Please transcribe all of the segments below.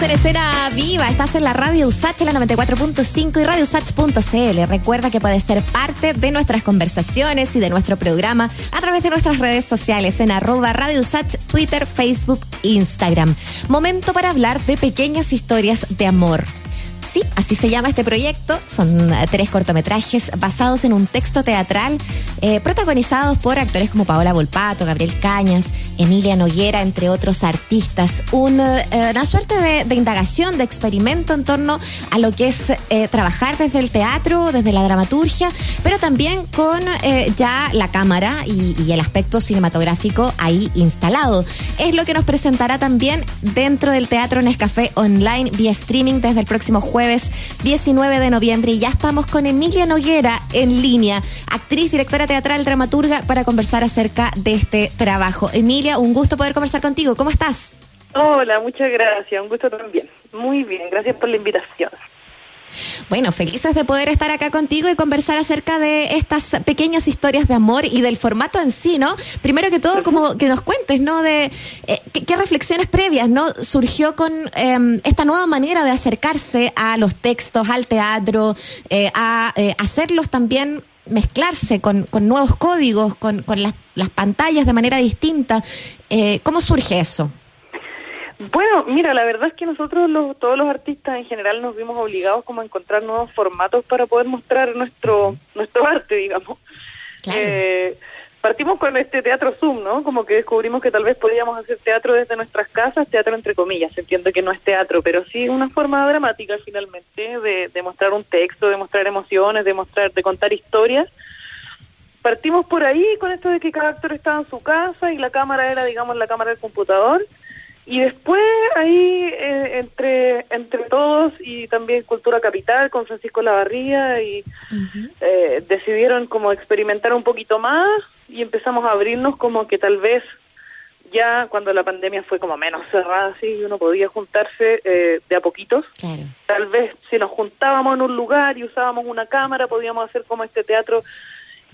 Estamos viva, estás en la radio USACH, la 94.5 y radiousach.cl. Recuerda que puedes ser parte de nuestras conversaciones y de nuestro programa a través de nuestras redes sociales en arroba radio USACH, Twitter, Facebook, Instagram. Momento para hablar de pequeñas historias de amor. Sí, así se llama este proyecto. Son eh, tres cortometrajes basados en un texto teatral eh, protagonizados por actores como Paola Volpato, Gabriel Cañas, Emilia Noguera, entre otros artistas. Eh, una suerte de, indagación, de experimento en torno a lo que es trabajar desde el teatro, desde la dramaturgia, pero también con ya la cámara y, y el aspecto cinematográfico ahí instalado. Es lo que nos presentará también dentro del Teatro Nescafé Online vía streaming desde el próximo jueves 19 de noviembre. Y ya estamos con Emilia Noguera en línea, actriz, directora teatral, dramaturga, para conversar acerca de este trabajo. Emilia, un gusto poder conversar contigo. ¿Cómo estás? Hola, muchas gracias. Un gusto también. Muy bien, gracias por la invitación. Bueno, felices de poder estar acá contigo y conversar acerca de estas pequeñas historias de amor y del formato en sí, ¿no? Primero que todo, como que nos cuentes, ¿no? De eh, ¿qué, qué, reflexiones previas, ¿no? Surgió con eh, esta nueva manera de acercarse a los textos, al teatro, eh, a eh, hacerlos también mezclarse con, con nuevos códigos, con, con las, las, pantallas de manera distinta. ¿Cómo surge eso? Bueno, mira, la verdad es que nosotros los, todos los artistas en general nos vimos obligados como a encontrar nuevos formatos para poder mostrar nuestro nuestro arte, digamos. Claro. Eh, partimos con este teatro Zoom, ¿no? Como que descubrimos que tal vez podíamos hacer teatro desde nuestras casas, teatro entre comillas, entiendo que no es teatro, pero sí una forma dramática finalmente de, de mostrar un texto, de mostrar emociones, de mostrar, de contar historias. Partimos por ahí con esto de que cada actor estaba en su casa y la cámara era, digamos, la cámara del computador. Y después ahí eh, entre entre todos y también Cultura Capital con Francisco Lavarría y uh -huh. eh, decidieron como experimentar un poquito más y empezamos a abrirnos como que tal vez ya cuando la pandemia fue como menos cerrada así uno podía juntarse eh, de a poquitos claro. tal vez si nos juntábamos en un lugar y usábamos una cámara podíamos hacer como este teatro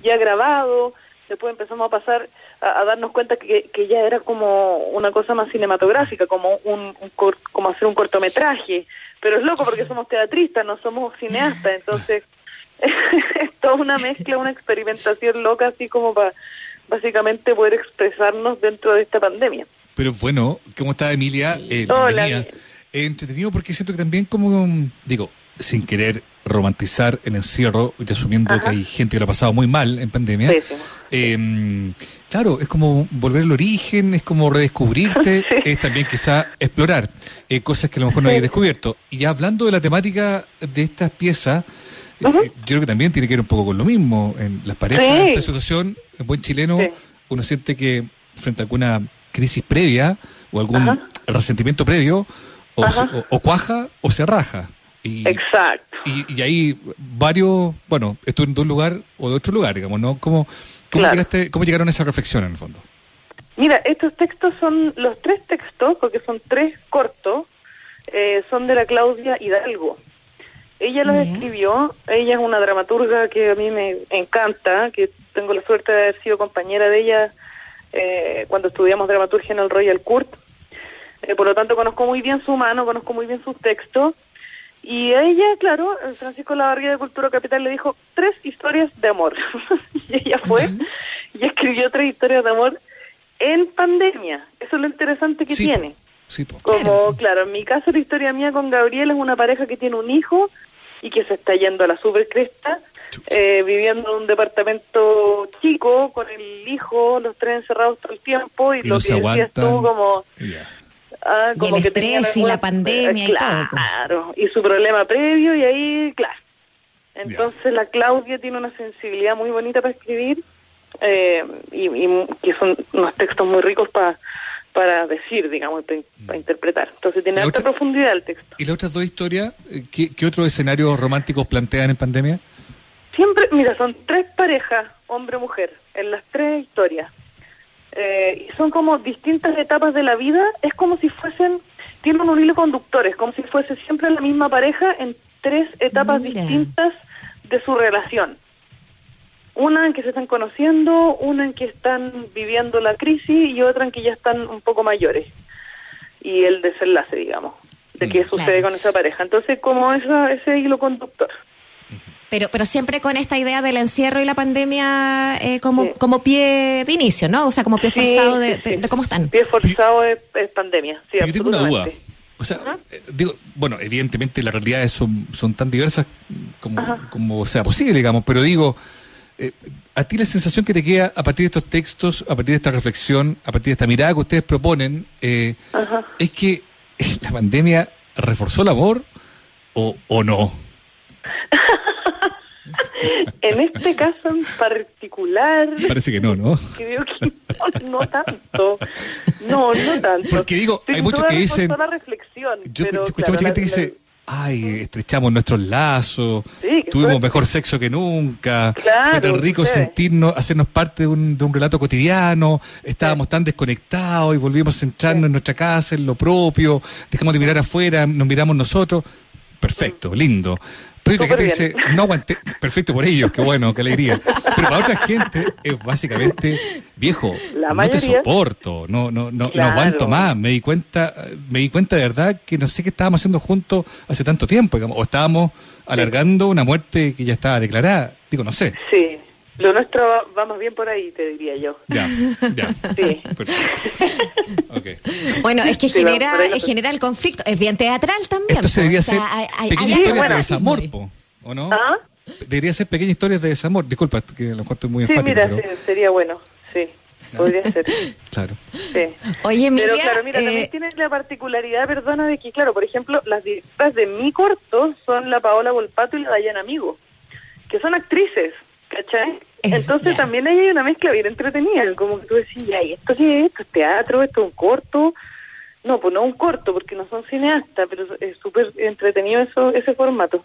ya grabado después empezamos a pasar a, a darnos cuenta que, que, ya era como una cosa más cinematográfica, como un, un cor, como hacer un cortometraje. Pero es loco porque somos teatristas, no somos cineastas, entonces es toda una mezcla, una experimentación loca, así como para básicamente poder expresarnos dentro de esta pandemia. Pero bueno, ¿cómo está Emilia? Eh, Hola. Eh, entretenido porque siento que también como, digo, sin querer romantizar el encierro y asumiendo Ajá. que hay gente que lo ha pasado muy mal en pandemia. Sí, sí. Eh, claro, es como volver al origen, es como redescubrirte, sí. es también quizá explorar eh, cosas que a lo mejor no sí. hay descubierto. Y ya hablando de la temática de estas piezas, uh -huh. eh, yo creo que también tiene que ver un poco con lo mismo. En las parejas, en esta situación, en buen chileno, uno siente que frente a alguna crisis previa o algún Ajá. resentimiento previo, o, se, o, o cuaja o se raja. Y, Exacto. Y, y, ahí varios, bueno, esto en de un lugar o de otro lugar, digamos, ¿no? ¿Cómo, cómo, claro. llegaste, ¿Cómo llegaron a esa reflexión en el fondo? Mira, estos textos son, los tres textos, porque son tres cortos, eh, son de la Claudia Hidalgo. Ella los Bien. escribió, ella es una dramaturga que a mí me encanta, que tengo la suerte de haber sido compañera de ella eh, cuando estudiamos dramaturgia en el Royal Court. Eh, por lo tanto, conozco muy bien su mano, conozco muy bien sus textos y ella, claro, Francisco Lavarría de Cultura Capital le dijo tres historias de amor. y ella fue y escribió tres historias de amor en pandemia. Eso es lo interesante que sí, tiene. Sí, po. Como, claro, en mi caso la historia mía con Gabriel es una pareja que tiene un hijo y que se está yendo a la supercresta, eh, viviendo en un departamento chico con el hijo, los tres encerrados todo el tiempo y, y lo que decías tú como... Yeah Ah, como y el que estrés y la pandemia eh, claro, y todo. Claro, y su problema previo y ahí, claro. Entonces yeah. la Claudia tiene una sensibilidad muy bonita para escribir eh, y, y, que son unos textos muy ricos para para decir, digamos, para, para interpretar. Entonces tiene alta profundidad el texto. ¿Y las otras dos historias, eh, qué, qué otros escenarios románticos plantean en pandemia? Siempre, mira, son tres parejas, hombre-mujer, en las tres historias eh, son como distintas etapas de la vida, es como si fuesen, tienen un hilo conductor, es como si fuese siempre la misma pareja en tres etapas Mira. distintas de su relación. Una en que se están conociendo, una en que están viviendo la crisis y otra en que ya están un poco mayores. Y el desenlace, digamos. de qué Mm, sucede claro. con esa pareja. Entonces, como esa, ese hilo conductor. Pero, pero siempre con esta idea del encierro y la pandemia eh, como, Sí. como pie de inicio, ¿no? O sea, como pie Sí, forzado de, sí, de- sí. de cómo están. Pie forzado es, es pandemia, sí, Pero yo tengo una duda. O sea, Ajá. eh, digo, bueno, evidentemente las realidades son, son tan diversas como, como sea posible, digamos, pero digo, eh, a ti la sensación que te queda a partir de estos textos, a partir de esta reflexión, a partir de esta mirada que ustedes proponen, eh, es que la pandemia reforzó el amor o, o no. En este caso en particular, Parece que no, ¿no? creo que no, no tanto. No, no tanto. Porque digo, hay muchos que dicen- la reflexión, Yo, pero, yo escucho claro, mucha gente que dice, ay, estrechamos nuestros lazos, Sí, tuvimos suerte. mejor sexo que nunca, Claro, fue tan rico sentirnos, hacernos parte de un, de un relato cotidiano, estábamos tan desconectados y volvimos a centrarnos Sí. en nuestra casa, en lo propio, dejamos de mirar afuera, nos miramos nosotros, perfecto, lindo. Pero Súper gente dice, no aguanté, perfecto por ellos, qué bueno, qué alegría. Pero para otra gente es básicamente, viejo, La no te soporto, no, no, no, no aguanto más. Me di cuenta, me di cuenta de verdad que no sé qué estábamos haciendo juntos hace tanto tiempo, digamos, o estábamos alargando una muerte que ya estaba declarada. Digo, no sé. Sí, lo nuestro va, más bien por ahí, te diría yo. Ya, ya. Sí. Perfecto. Ok. Bueno, es que Sí, genera, genera el conflicto. Es bien teatral también. Esto se debería O sea, ser hay- hay- pequeñas hay historias algo de bueno. desamor, po, ¿o no? ¿Ah? Debería ser pequeñas historias de desamor. Disculpa, que a lo mejor estoy muy Sí, enfático, mira, pero... sí, sería bueno, sí, podría ser. Claro. Sí. Oye, Emilia, Pero claro, mira, eh, también tiene la particularidad, perdona, de que, claro, por ejemplo, las directoras de mi corto son la Paola Volpato y la Dayana Amigo, que son actrices, ¿cachai? Entonces ya. también ahí hay una mezcla bien entretenida, como que tú decís, "Ay, ¿esto qué es? ¿Esto es teatro? ¿Esto es un corto? No, pues no un corto, porque no son cineastas, pero es súper entretenido eso ese formato.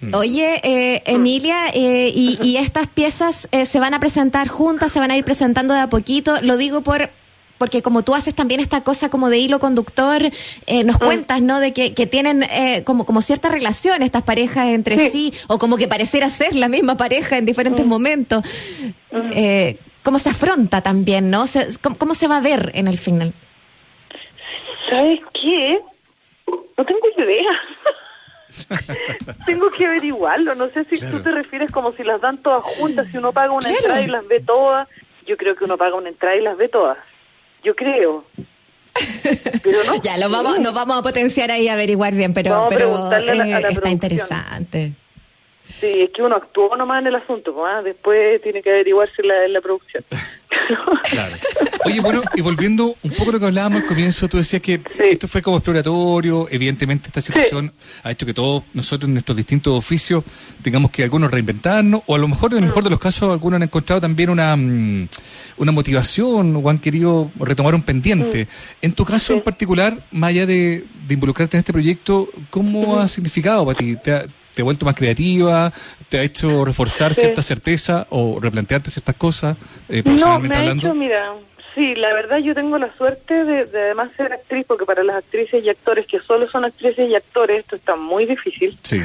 Mm. Oye, eh, Emilia, eh, y, y estas piezas eh, se van a presentar juntas, se van a ir presentando de a poquito. Lo digo por porque como tú haces también esta cosa como de hilo conductor, eh, nos cuentas, ¿no? De que, que tienen eh, como, como cierta relación estas parejas entre sí. Sí. o como que pareciera ser la misma pareja en diferentes momentos. Eh, ¿Cómo se afronta también, no? Se- ¿cómo, cómo se va a ver en el final? ¿Sabes qué? No tengo idea. tengo que averiguarlo. No sé si Claro. tú te refieres como si las dan todas juntas, si uno paga una Claro. entrada y las ve todas. Yo creo que uno paga una entrada y las ve todas. Yo creo. Pero no. Ya, lo vamos, nos vamos a potenciar ahí a averiguar bien, pero, pero eh, está interesante. Sí, es que uno actuó nomás en el asunto. ah, Después tiene que averiguarse la, la producción. Claro. Oye, bueno, y volviendo un poco a lo que hablábamos al comienzo, tú decías que Sí. esto fue como exploratorio, evidentemente esta situación ha hecho que todos nosotros en nuestros distintos oficios tengamos que algunos reinventarnos, o a lo mejor en el mejor de los casos algunos han encontrado también una, mm, una motivación o han querido retomar un pendiente. En tu caso en particular, más allá de, de involucrarte en este proyecto, ¿cómo ha significado para ti? ¿Te ha, te ha vuelto más creativa? ¿Te ha hecho reforzar Sí. cierta certeza o replantearte ciertas cosas eh, No, me ha hablando? hecho, mira, sí, la verdad yo tengo la suerte de, de además ser actriz, porque para las actrices y actores que solo son actrices y actores esto está muy difícil. Sí.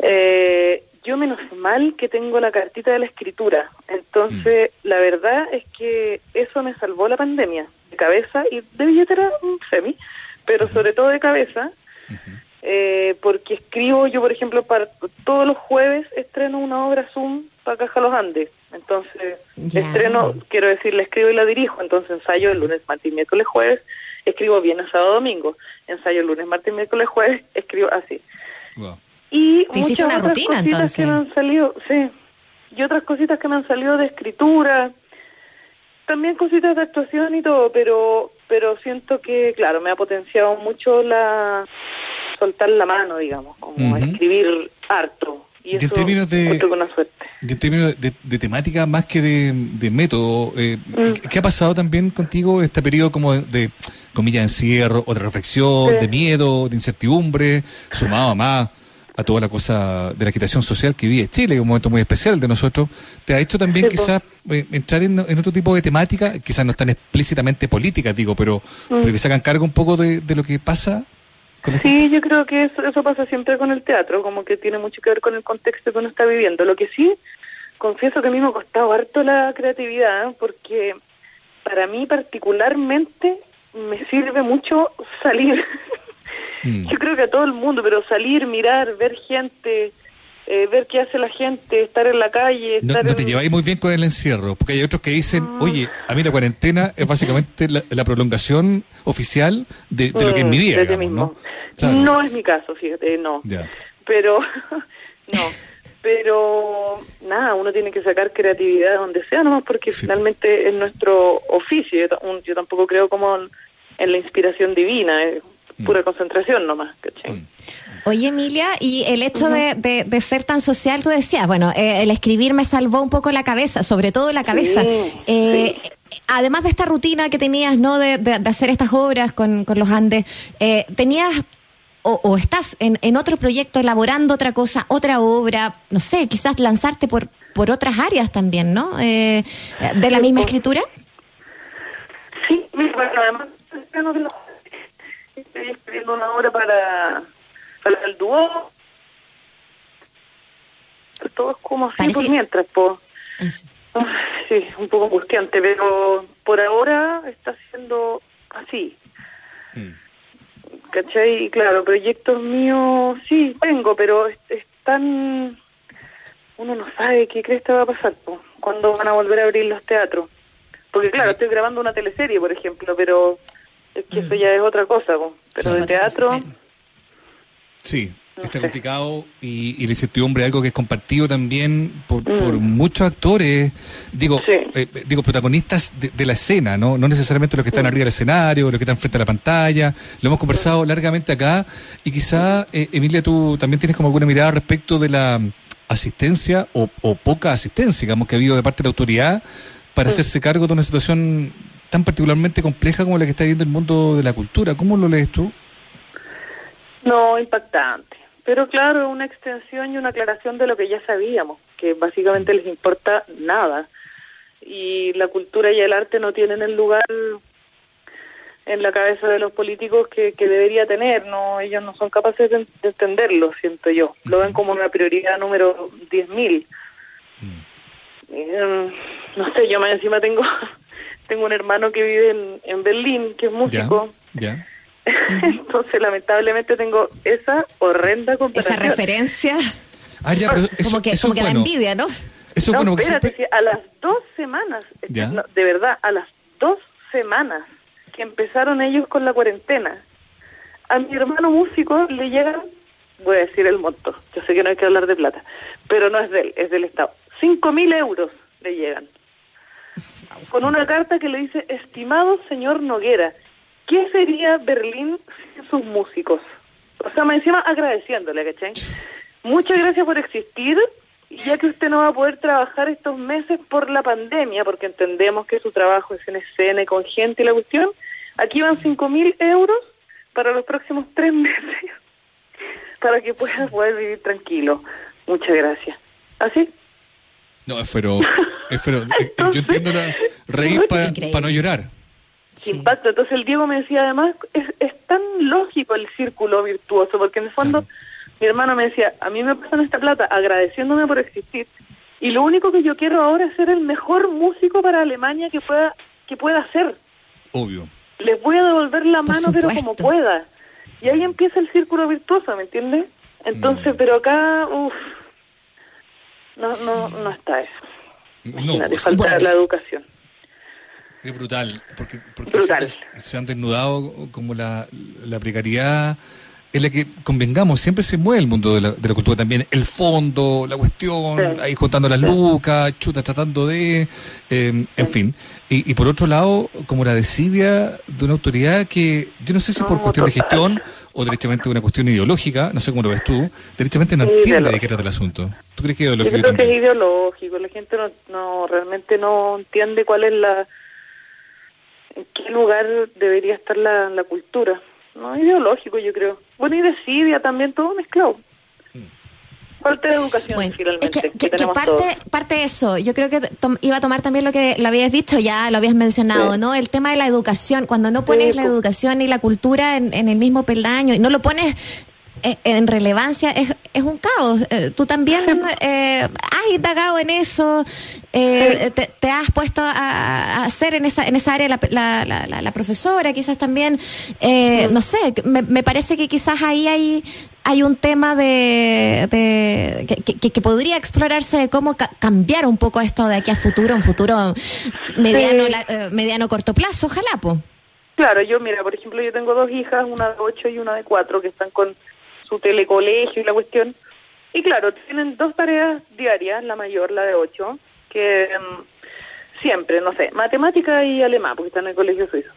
Eh, yo menos mal que tengo la cartita de la escritura, entonces la verdad es que eso me salvó la pandemia, de cabeza y de billetera un semi, pero sobre todo de cabeza, eh, porque escribo yo, por ejemplo, para todos los jueves estreno una obra Zoom para Caja Los Andes, entonces estreno, quiero decir, la escribo y la dirijo, entonces ensayo el lunes, martes, miércoles, jueves, escribo viernes, sábado, domingo, ensayo el lunes, martes, miércoles, jueves, escribo así. Wow. Y Te muchas una otras rutina, cositas entonces. que me han salido, sí. Y otras cositas que me han salido de escritura. También cositas de actuación y todo, pero pero siento que, claro, me ha potenciado mucho la soltar la mano, digamos, como escribir harto. Y Y en términos de- una suerte. Y en términos de, de temática más que de, de método, eh, Mm. ¿qué ha pasado también contigo este periodo como de, de, comillas, encierro o de reflexión, Sí. de miedo, de incertidumbre, sumado más a toda la cosa de la agitación social que vive Chile, un momento muy especial de nosotros, ¿te ha hecho también Sí, quizás eh, entrar en, en otro tipo de temática, quizás no tan explícitamente políticas, digo, pero, Mm. pero que se hagan cargo un poco de, de lo que pasa? Sí, yo creo que eso, eso pasa siempre con el teatro, como que tiene mucho que ver con el contexto que uno está viviendo. Lo que sí, confieso que a mí me ha costado harto la creatividad, porque para mí particularmente me sirve mucho salir. Mm. Yo creo que a todo el mundo, pero salir, mirar, ver gente, eh, ver qué hace la gente, estar en la calle. No, te lleváis muy bien con el encierro, porque hay otros que dicen, mm. oye, a mí la cuarentena es básicamente la, prolongación oficial de, lo que es mi mm, vida. ¿no? no es mi caso, fíjate, no. Pero, no. Pero nada, uno tiene que sacar creatividad donde sea, nomás porque finalmente es nuestro oficio. Yo, tampoco creo como en la inspiración divina, es pura concentración nomás, ¿cachai? Oye, Emilia, y el hecho de, de, ser tan social, tú decías, bueno, eh, el escribir me salvó un poco la cabeza, sobre todo la cabeza. Eh, además de esta rutina que tenías, ¿no? De, de hacer estas obras con, con los Andes, eh, ¿tenías o, estás en, en, otro proyecto elaborando otra cosa, otra obra, no sé, quizás lanzarte por, por otras áreas también, ¿no? de la misma escritura. Sí, bueno, además estoy escribiendo una obra para el dúo. Todo es como así por mientras, po. sí, un poco angustiante, pero por ahora está siendo así. Mm. ¿Cachai? Y claro, proyectos míos sí tengo, pero están... Uno no sabe qué crees que va a pasar, po, cuándo van a volver a abrir los teatros. Porque claro, estoy grabando una teleserie, por ejemplo, pero es que eso mm. ya es otra cosa, po. pero de teatro... Sí, está complicado y, y la incertidumbre algo que es compartido también por, mm. muchos actores, digo, eh, digo protagonistas de, la escena, ¿no? no necesariamente los que están mm. arriba del escenario, los que están frente a la pantalla. Lo hemos conversado largamente acá y quizá, eh, Emilia, tú también tienes como alguna mirada respecto de la asistencia o, poca asistencia, digamos, que ha habido de parte de la autoridad para mm. hacerse cargo de una situación tan particularmente compleja como la que está viviendo el mundo de la cultura. ¿Cómo lo lees tú? No, impactante. Pero claro, una extensión y una aclaración de lo que ya sabíamos, que básicamente les importa nada. Y la cultura y el arte no tienen el lugar en la cabeza de los políticos que, debería tener. no Ellos no son capaces de, entenderlo, siento yo. Lo ven como una prioridad número 10.000. Eh, no sé, yo más encima tengo tengo un hermano que vive en, en Berlín, que es músico. Ya. Entonces, lamentablemente tengo esa horrenda comparación. Esa referencia. Ah, ya, pero eso, como que, eso da envidia, ¿no? Eso no, bueno, espérate, a las dos semanas, de verdad, a las dos semanas que empezaron ellos con la cuarentena, a mi hermano músico le llegan, voy a decir el monto, yo sé que no hay que hablar de plata, pero no es de él, es del Estado. Cinco mil euros le llegan. Con una carta que le dice, estimado señor Noguera, ¿qué sería Berlín sin sus músicos? O sea, me encima agradeciéndole, ¿cachai? Muchas gracias por existir, ya que usted no va a poder trabajar estos meses por la pandemia, porque entendemos que su trabajo es en escena y con gente y la cuestión. Aquí van cinco mil euros para los próximos tres meses, para que pueda poder vivir tranquilo. Muchas gracias. ¿Así? No, pero, pero eh, yo entiendo la reír para no llorar impacto. Entonces el Diego me decía además, es, es tan lógico el círculo virtuoso, porque en el fondo mi hermano me decía, a mí me pasan esta plata agradeciéndome por existir, y lo único que yo quiero ahora es ser el mejor músico para Alemania que pueda, que pueda ser. Obvio. Les voy a devolver la mano, pero como pueda. Y ahí empieza el círculo virtuoso, ¿me entiendes? Entonces, mm. pero acá, uff, no, no, no está eso. Imagínate, pues, falta la educación. Es brutal, porque, porque Se, han desnudado como la, la precariedad en la que convengamos, siempre se mueve el mundo de la, de la cultura también, el fondo, la cuestión, ahí juntando las lucas, chuta, tratando de, em, en fin. Y, y, por otro lado, como la desidia de una autoridad que, yo no sé si por cuestión de gestión o directamente una cuestión ideológica, no sé cómo lo ves tú, directamente no entiende de qué trata el asunto. ¿Tú crees que es ideológico? Yo creo que es ideológico, la gente no, no realmente no entiende cuál es la en qué lugar debería estar la, la cultura. No ideológico, yo creo. Bueno, y desidia también, todo mezclado. Falta de educación, finalmente. que, parte, parte de eso, yo creo que iba a tomar también lo que lo habías dicho, ya lo habías mencionado, ¿no? El tema de la educación, cuando no pones la educación y la cultura en, en el mismo peldaño, y no lo pones en relevancia es, es un caos. Eh, tú también eh, has indagado en eso, te, te, has puesto a, hacer en esa, en esa área la, la, la, la profesora, quizás también, no sé, me, me parece que quizás ahí hay hay un tema de, que, que, podría explorarse de cómo cambiar un poco esto de aquí a futuro, un futuro mediano, mediano corto plazo, ojalá, po. Claro, yo, mira, por ejemplo, yo tengo dos hijas, una de ocho y una de cuatro, que están con su telecolegio y la cuestión. Y claro, tienen dos tareas diarias, la mayor, la de ocho, que mm, siempre, no sé, matemática y alemán, porque están en el colegio suizo,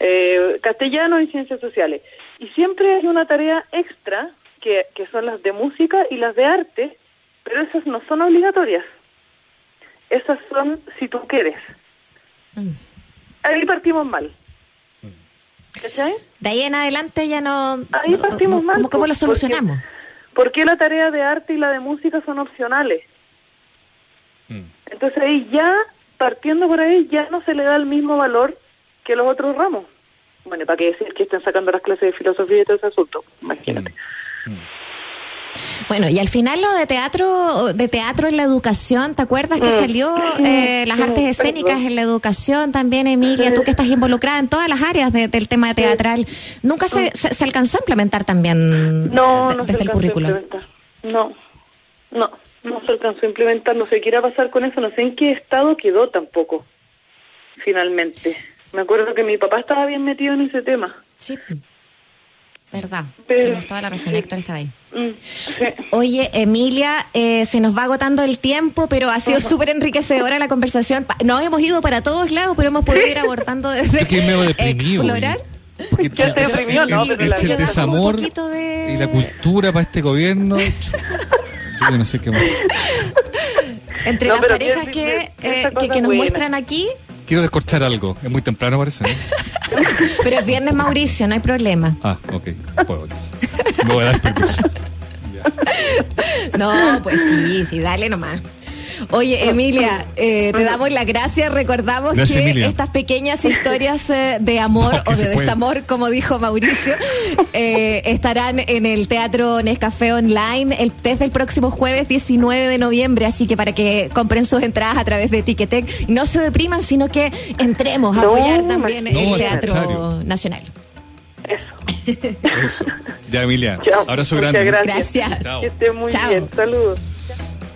eh, castellano y ciencias sociales. Y siempre hay una tarea extra, que, que son las de música y las de arte, pero esas no son obligatorias. Esas son si tú quieres. Mm. Ahí partimos mal. De ahí en adelante ya no... Ahí partimos mal. ¿Cómo, lo solucionamos? ¿Por qué la tarea de arte y la de música son opcionales? Mm. Entonces ahí ya, partiendo por ahí, ya no se le da el mismo valor que los otros ramos. Bueno, ¿para qué decir que estén sacando las clases de filosofía y todo ese asunto? Imagínate. Mm. Mm. Bueno, y al final lo de teatro, de teatro en la educación, ¿te acuerdas que mm. salió eh, las artes escénicas en la educación también, Emilia? Tú que estás involucrada en todas las áreas del tema teatral, ¿nunca se, se, alcanzó a implementar también no, no desde el currículo? No, no, no se alcanzó a implementar, no sé qué irá a pasar con eso, no sé en qué estado quedó tampoco, finalmente. Me acuerdo que mi papá estaba bien metido en ese tema. Sí. Verdad, tienes toda la razón, Héctor estaba ahí. Mm, Oye, Emilia, eh, se nos va agotando el tiempo, pero ha sido súper enriquecedora la conversación. No hemos ido para todos lados, pero hemos podido ir abordando desde explorar. Porque el, el, no, el, el desamor y la cultura para este gobierno, yo no sé qué más. Entre las parejas que, eh, que, que nos muestran aquí, quiero descorchar algo. Es muy temprano, parece. Pero es viernes, Mauricio, no hay problema. Ah, ok. Puedo. Me voy a dar permiso. No, pues sí, sí, dale nomás. Oye, Emilia, eh, te damos las gracias. Recordamos que estas pequeñas historias eh, de amor o de desamor, como dijo Mauricio, eh, estarán en el Teatro Nescafé Online desde el próximo jueves 19 de noviembre. Así que para que compren sus entradas a través de Ticketek, no se depriman, sino que entremos a apoyar también el Teatro Nacional. Eso. Eso. Ya, Emilia. Abrazo grande. Gracias. Chao. Que esté muy bien. Saludos.